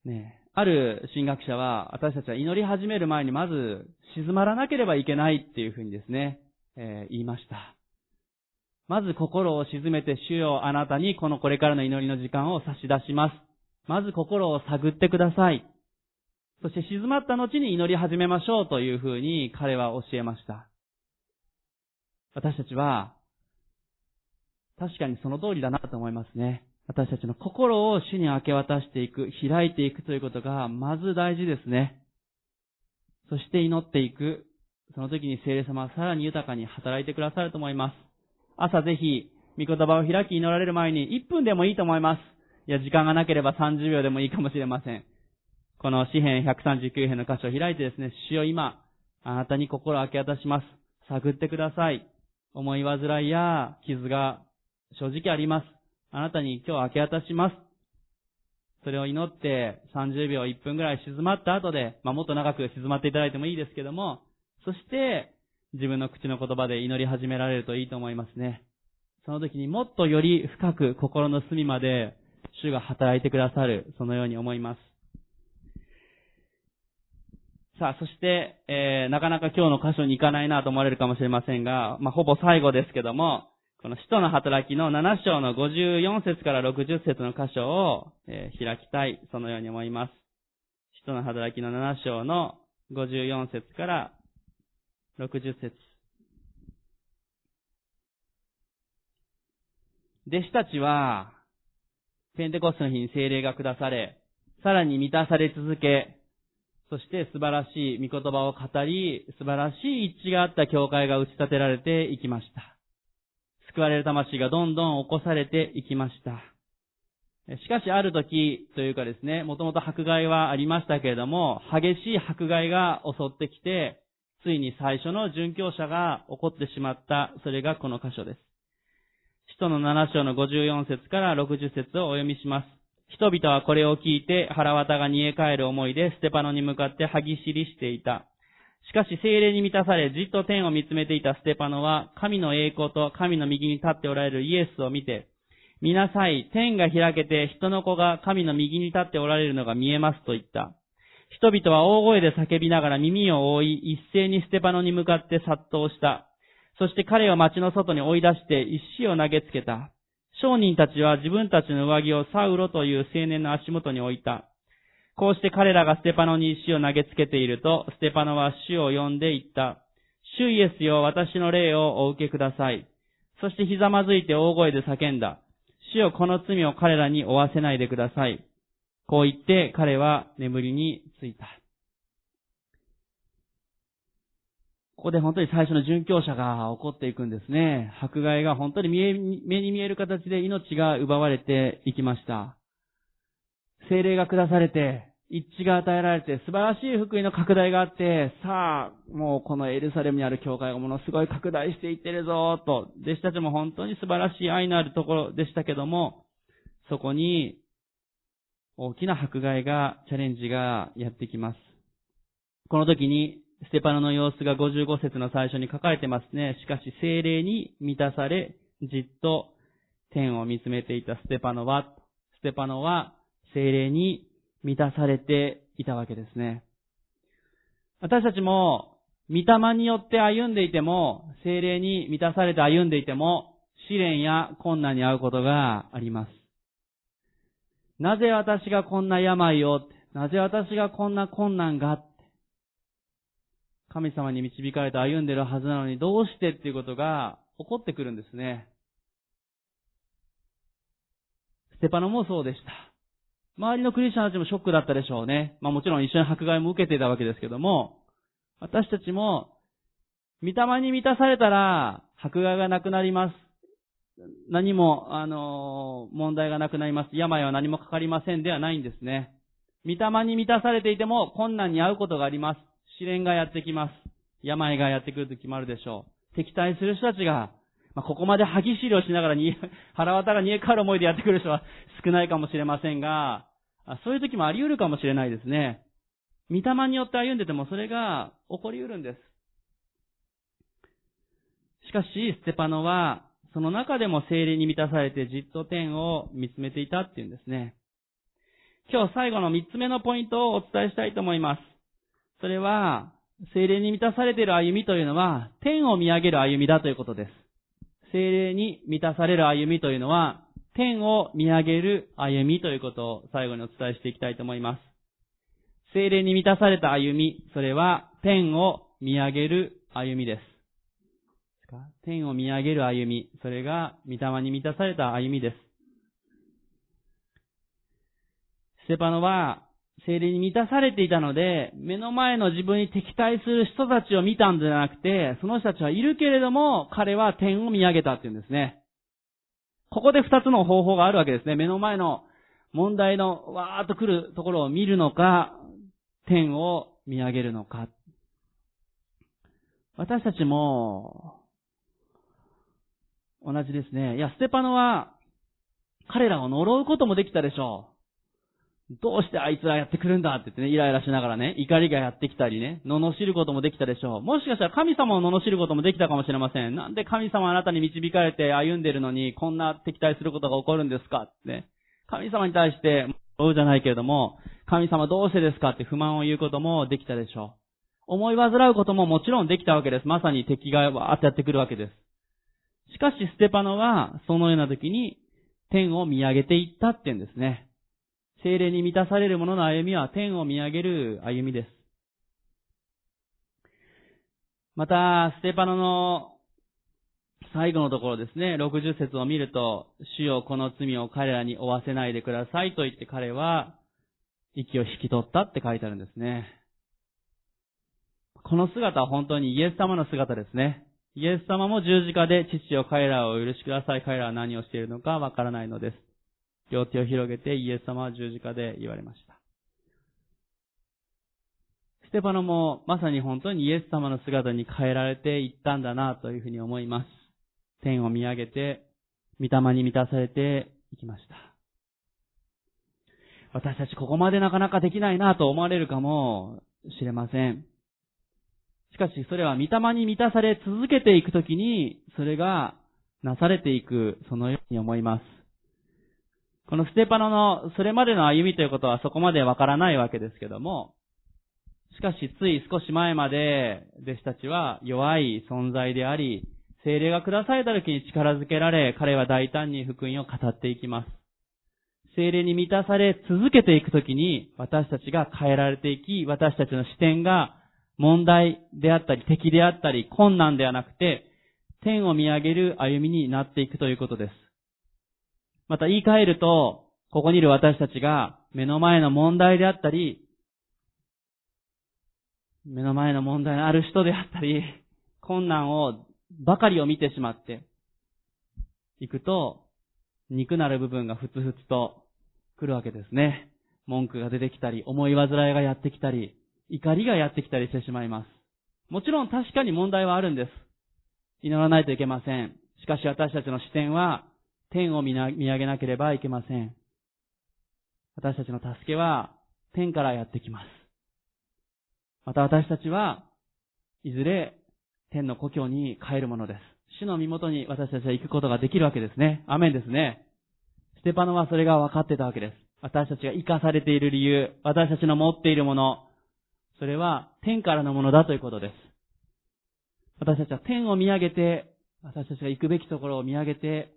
ねえ。ある神学者は、私たちは祈り始める前にまず静まらなければいけないっていうふうにですね、えー、言いました。まず心を静めて主よあなたにこのこれからの祈りの時間を差し出します。まず心を探ってください。そして静まった後に祈り始めましょうというふうに彼は教えました。私たちは、確かにその通りだなと思いますね。私たちの心を主に明け渡していく、開いていくということが、まず大事ですね。そして祈っていく。その時に聖霊様はさらに豊かに働いてくださると思います。朝ぜひ、御言葉を開き祈られる前に1分でもいいと思います。いや、時間がなければ30秒でもいいかもしれません。この詩篇139編の箇所を開いてですね、主よ今、あなたに心を明け渡します。探ってください。思い煩いや傷が正直あります。あなたに今日明け渡します。それを祈って30秒1分ぐらい静まった後で、まあ、もっと長く静まっていただいてもいいですけども、そして自分の口の言葉で祈り始められるといいと思いますね。その時にもっとより深く心の隅まで主が働いてくださる、そのように思います。さあ、そして、えー、なかなか今日の箇所に行かないなと思われるかもしれませんが、まあ、ほぼ最後ですけども、この使徒の働きの7章の54節から60節の箇所を、えー、開きたい、そのように思います。使徒の働きの7章の54節から60節弟子たちは、ペンテコステの日に精霊が下され、さらに満たされ続け、そして素晴らしい御言葉を語り、素晴らしい一致があった教会が打ち立てられていきました。救われる魂がどんどん起こされていきました。しかしある時というかですね、もともと迫害はありましたけれども、激しい迫害が襲ってきて、ついに最初の殉教者が起こってしまった、それがこの箇所です。使徒の7章の54節から60節をお読みします。人々はこれを聞いて腹渡が煮え返る思いでステパノに向かって歯ぎしりしていた。しかし精霊に満たされじっと天を見つめていたステパノは神の栄光と神の右に立っておられるイエスを見て、見なさい、天が開けて人の子が神の右に立っておられるのが見えますと言った。人々は大声で叫びながら耳を覆い、一斉にステパノに向かって殺到した。そして彼を町の外に追い出して石を投げつけた。商人たちは自分たちの上着をサウロという青年の足元に置いた。こうして彼らがステパノに石を投げつけていると、ステパノは主を呼んで言った。主イエスよ、私の霊をお受けください。そしてひざまずいて大声で叫んだ。主よ、この罪を彼らに負わせないでください。こう言って彼は眠りについた。ここで本当に最初の殉教者が起こっていくんですね。迫害が本当に目に見える形で命が奪われていきました。精霊が下されて、一致が与えられて、素晴らしい福音の拡大があって、さあ、もうこのエルサレムにある教会がものすごい拡大していってるぞと、弟子たちも本当に素晴らしい愛のあるところでしたけども、そこに大きな迫害が、チャレンジがやってきます。この時に、ステパノの様子が55節の最初に書かれてますね。しかし、精霊に満たされ、じっと天を見つめていたステパノは、ステパノは精霊に満たされていたわけですね。私たちも、御霊によって歩んでいても、精霊に満たされて歩んでいても、試練や困難に遭うことがあります。なぜ私がこんな病を、なぜ私がこんな困難が、神様に導かれて歩んでるはずなのにどうしてっていうことが起こってくるんですね。ステパノもそうでした。周りのクリスチャンたちもショックだったでしょうね。まあもちろん一緒に迫害も受けていたわけですけども、私たちも御霊に満たされたら、迫害がなくなります。何も、あの、問題がなくなります。病は何もかかりませんではないんですね。御霊に満たされていても困難に遭うことがあります。試練がやってきます。病がやってくるときもあるでしょう。敵対する人たちが、まあ、ここまで歯ぎしりをしながらに、腹渡が煮え変わる思いでやってくる人は少ないかもしれませんが、そういう時もあり得るかもしれないですね。御霊によって歩んでてもそれが起こり得るんです。しかし、ステパノは、その中でも精霊に満たされてじっと天を見つめていたっていうんですね。今日最後の三つ目のポイントをお伝えしたいと思います。それは、精霊に満たされている歩みというのは、天を見上げる歩みだということです。精霊に満たされる歩みというのは、天を見上げる歩みということを最後にお伝えしていきたいと思います。精霊に満たされた歩み、それは天を見上げる歩みです。天を見上げる歩み、それが御霊に満たされた歩みです。ステパノは精霊に満たされていたので、目の前の自分に敵対する人たちを見たんじゃなくて、その人たちはいるけれども、彼は天を見上げたっていうんですね。ここで二つの方法があるわけですね。目の前の問題のわーっと来るところを見るのか、天を見上げるのか。私たちも、同じですね。いや、ステパノは、彼らを呪うこともできたでしょう。どうしてあいつらやってくるんだって言ってね、イライラしながらね、怒りがやってきたりね、罵ることもできたでしょう。もしかしたら神様を罵ることもできたかもしれません。なんで神様あなたに導かれて歩んでるのに、こんな敵対することが起こるんですかってね。神様に対して、そうじゃないけれども、神様どうしてですかって不満を言うこともできたでしょう。思い煩うことももちろんできたわけです。まさに敵がわーってやってくるわけです。しかし、ステパノは、そのような時に、天を見上げていったって言うんですね。精霊に満たされる者の歩みは、天を見上げる歩みです。また、ステパノの最後のところですね、60節を見ると、主よこの罪を彼らに負わせないでくださいと言って彼は、息を引き取ったって書いてあるんですね。この姿は本当にイエス様の姿ですね。イエス様も十字架で父を彼らを許しください。彼らは何をしているのかわからないのです。両手を広げてイエス様は十字架で言われました。ステパノもまさに本当にイエス様の姿に変えられていったんだなというふうに思います。天を見上げて、御霊に満たされていきました。私たちここまでなかなかできないなと思われるかもしれません。しかし、それは御霊に満たされ続けていくときに、それがなされていく、そのように思います。このステパノのそれまでの歩みということはそこまでわからないわけですけども、しかしつい少し前まで弟子たちは弱い存在であり、精霊が下された時に力づけられ、彼は大胆に福音を語っていきます。精霊に満たされ続けていくときに、私たちが変えられていき、私たちの視点が問題であったり、敵であったり、困難ではなくて、天を見上げる歩みになっていくということです。また言い換えると、ここにいる私たちが目の前の問題であったり、目の前の問題のある人であったり、困難を、ばかりを見てしまっていくと、肉なる部分がふつふつと来るわけですね。文句が出てきたり、思い煩いがやってきたり、怒りがやってきたりしてしまいます。もちろん確かに問題はあるんです。祈らないといけません。しかし私たちの視点は天を見上げなければいけません。私たちの助けは天からやってきます。また私たちはいずれ天の故郷に帰るものです。主の身元に私たちは行くことができるわけですね。アメンですね。ステパノはそれが分かってたわけです。私たちが生かされている理由、私たちの持っているもの、それは天からのものだということです。私たちは天を見上げて、私たちが行くべきところを見上げて、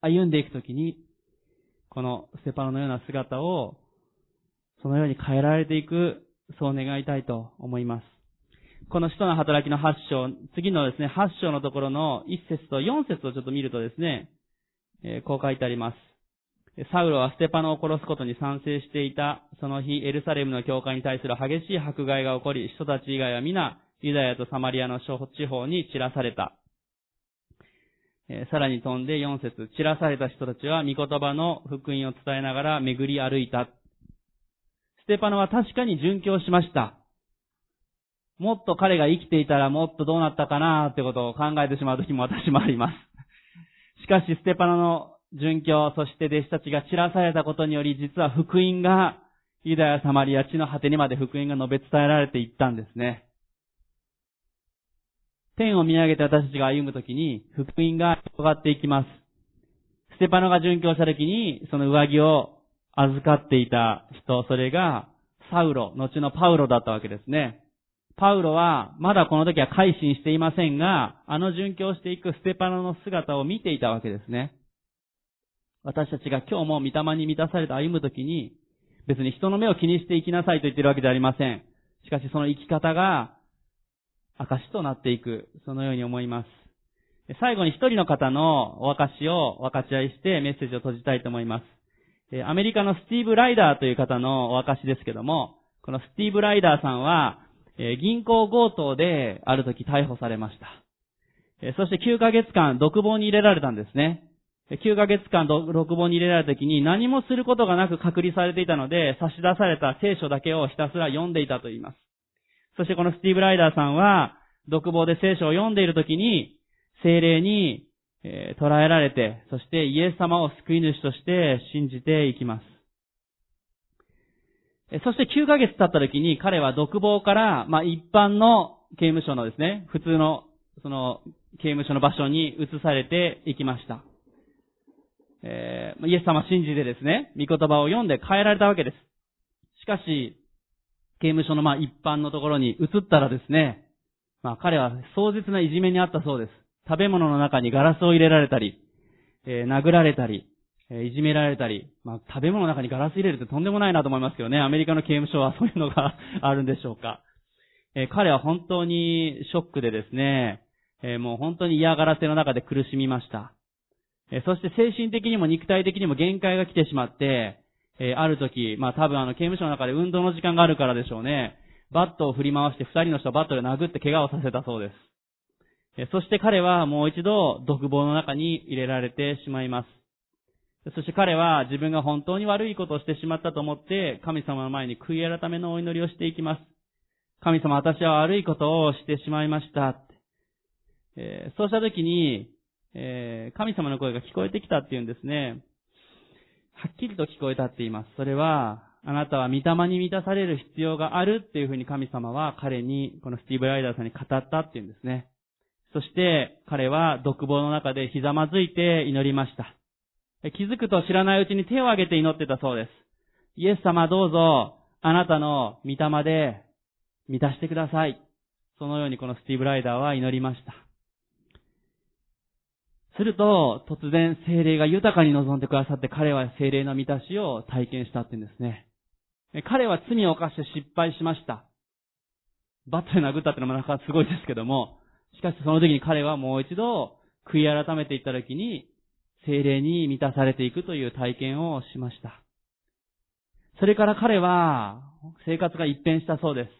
歩んでいくときに、このステパノのような姿を、そのように変えられていく、そう願いたいと思います。この使徒の働きの8章、次のですね、8章のところの1節と4節をちょっと見るとですね、え、こう書いてあります。サウロはステパノを殺すことに賛成していた。その日、エルサレムの教会に対する激しい迫害が起こり、人たち以外は皆、ユダヤとサマリアの地方に散らされた。さらに飛んで4節散らされた人たちは御言葉の福音を伝えながら巡り歩いた。ステパノは確かに殉教しました。もっと彼が生きていたらもっとどうなったかなってことを考えてしまう時も私もあります。しかし、ステパノの殉教、そして弟子たちが散らされたことにより、実は福音が、ユダヤ、サマリア、地の果てにまで福音が述べ伝えられていったんですね。天を見上げて私たちが歩むときに、福音が広がっていきます。ステパノが殉教したときに、その上着を預かっていた人、それが、サウロ、後のパウロだったわけですね。パウロは、まだこの時は改心していませんが、あの殉教していくステパノの姿を見ていたわけですね。私たちが今日も御霊に満たされて歩むときに、別に人の目を気にして生きなさいと言ってるわけではありません。しかしその生き方が、証となっていく、そのように思います。最後に一人の方のお証を分かち合いしてメッセージを閉じたいと思います。アメリカのスティーブ・ライダーという方のお証ですけども、このスティーブ・ライダーさんは、銀行強盗である時逮捕されました。そして9ヶ月間独房に入れられたんですね。9ヶ月間独房に入れられた時に何もすることがなく隔離されていたので差し出された聖書だけをひたすら読んでいたと言います。そしてこのスティーブ・ライダーさんは独房で聖書を読んでいる時に精霊に、え捉えられて、そしてイエス様を救い主として信じていきます。そして9ヶ月経った時に彼は独房から、まあ、一般の刑務所のですね、普通の、その、刑務所の場所に移されていきました。えー、イエス様信じてですね、御言葉を読んで変えられたわけです。しかし、刑務所のまあ一般のところに移ったらですね、まあ彼は壮絶ないじめにあったそうです。食べ物の中にガラスを入れられたり、えー、殴られたり、えー、いじめられたり、まあ食べ物の中にガラス入れるってとんでもないなと思いますけどね、アメリカの刑務所はそういうのが あるんでしょうか。えー、彼は本当にショックでですね、えもう本当に嫌がらせの中で苦しみました。えそして精神的にも肉体的にも限界が来てしまって、えある時、まあ多分あの刑務所の中で運動の時間があるからでしょうね。バットを振り回して二人の人をバットで殴って怪我をさせたそうです。えそして彼はもう一度独房の中に入れられてしまいます。そして彼は自分が本当に悪いことをしてしまったと思って神様の前に悔い改めのお祈りをしていきます。神様私は悪いことをしてしまいました。え、そうした時に、えー、神様の声が聞こえてきたっていうんですね。はっきりと聞こえたって言います。それは、あなたは御霊に満たされる必要があるっていうふうに神様は彼に、このスティーブ・ライダーさんに語ったっていうんですね。そして彼は独房の中でひざまずいて祈りました。気づくと知らないうちに手を挙げて祈ってたそうです。イエス様どうぞ、あなたの御霊で満たしてください。そのようにこのスティーブ・ライダーは祈りました。すると、突然精霊が豊かに望んでくださって彼は精霊の満たしを体験したって言うんですね。彼は罪を犯して失敗しました。バットで殴ったってのもなかなかすごいですけども、しかしその時に彼はもう一度悔い改めていった時に精霊に満たされていくという体験をしました。それから彼は生活が一変したそうです。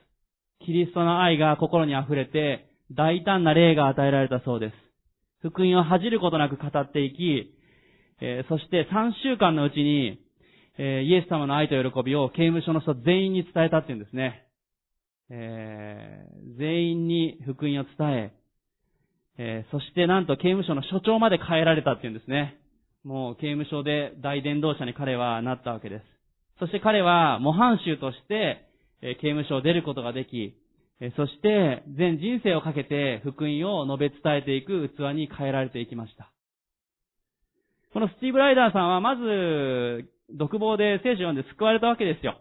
キリストの愛が心に溢れて大胆な霊が与えられたそうです。福音を恥じることなく語っていき、え、そして3週間のうちに、え、イエス様の愛と喜びを刑務所の人全員に伝えたっていうんですね。え、全員に福音を伝え、えそしてなんと刑務所の所長まで変えられたっていうんですね。もう刑務所で大伝道者に彼はなったわけです。そして彼は模範囚として、え刑務所を出ることができ、そして、全人生をかけて福音を述べ伝えていく器に変えられていきました。このスティーブ・ライダーさんはまず、独房で聖書を読んで救われたわけですよ。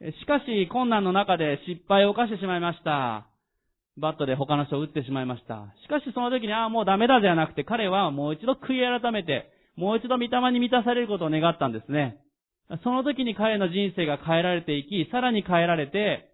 しかし、困難の中で失敗を犯してしまいました。バットで他の人を撃ってしまいました。しかしその時に、ああ、もうダメだじゃなくて、彼はもう一度悔い改めて、もう一度御霊に満たされることを願ったんですね。その時に彼の人生が変えられていき、さらに変えられて、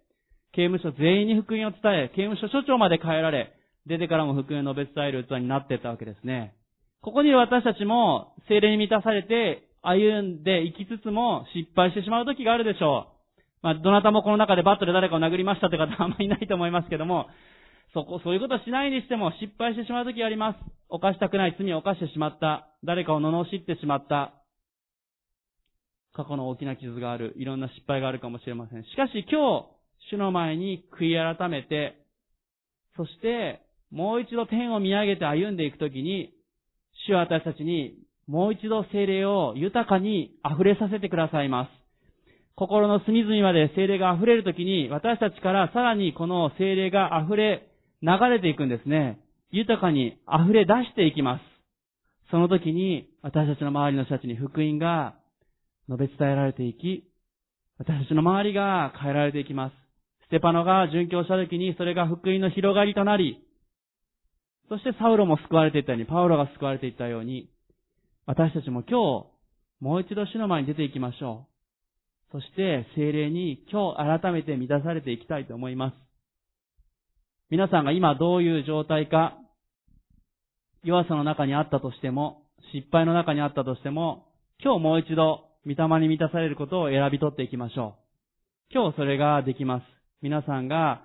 刑務所全員に福音を伝え、刑務所所長まで変えられ、出てからも福音を述べ伝える器になっていったわけですね。ここに私たちも精霊に満たされて歩んでいきつつも失敗してしまう時があるでしょう。まあ、どなたもこの中でバットで誰かを殴りましたという方は あんまりいないと思いますけども、そこ、そういうことしないにしても失敗してしまう時があります。犯したくない罪を犯してしまった。誰かを罵ってしまった。過去の大きな傷がある。いろんな失敗があるかもしれません。しかし今日、主の前に悔い改めて、そして、もう一度天を見上げて歩んでいくときに、主は私たちにもう一度精霊を豊かに溢れさせてくださいます。心の隅々まで精霊が溢れるときに、私たちからさらにこの精霊が溢れ、流れていくんですね。豊かに溢れ出していきます。その時に、私たちの周りの人たちに福音が述べ伝えられていき、私たちの周りが変えられていきます。ステパノが殉教した時にそれが福音の広がりとなり、そしてサウロも救われていったように、パウロが救われていったように、私たちも今日、もう一度主の前に出ていきましょう。そして精霊に今日改めて満たされていきたいと思います。皆さんが今どういう状態か、弱さの中にあったとしても、失敗の中にあったとしても、今日もう一度、御霊に満たされることを選び取っていきましょう。今日それができます。皆さんが、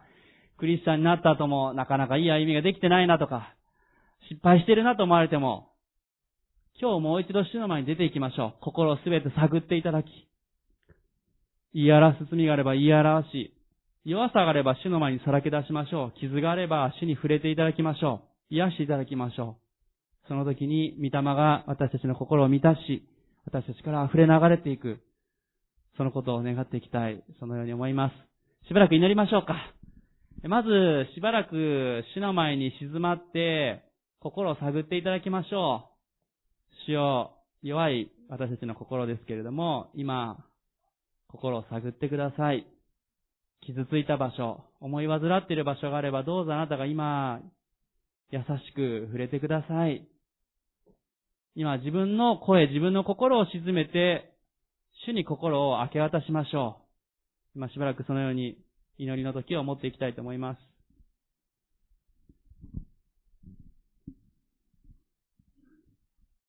クリスチャンになった後も、なかなかいい歩みができてないなとか、失敗してるなと思われても、今日もう一度主の前に出ていきましょう。心をすべて探っていただき、言い表す罪があれば言い表し、弱さがあれば主の前にさらけ出しましょう。傷があれば主に触れていただきましょう。癒していただきましょう。その時に、御霊が私たちの心を満たし、私たちから溢れ流れていく。そのことを願っていきたい。そのように思います。しばらく祈りましょうか。まず、しばらく主の前に静まって、心を探っていただきましょう。主よ、弱い私たちの心ですけれども、今、心を探ってください。傷ついた場所、思い煩っている場所があれば、どうぞあなたが今、優しく触れてください。今、自分の声、自分の心を沈めて、主に心を明け渡しましょうう。今しばらくそのように祈りの時を持っていきたいと思います。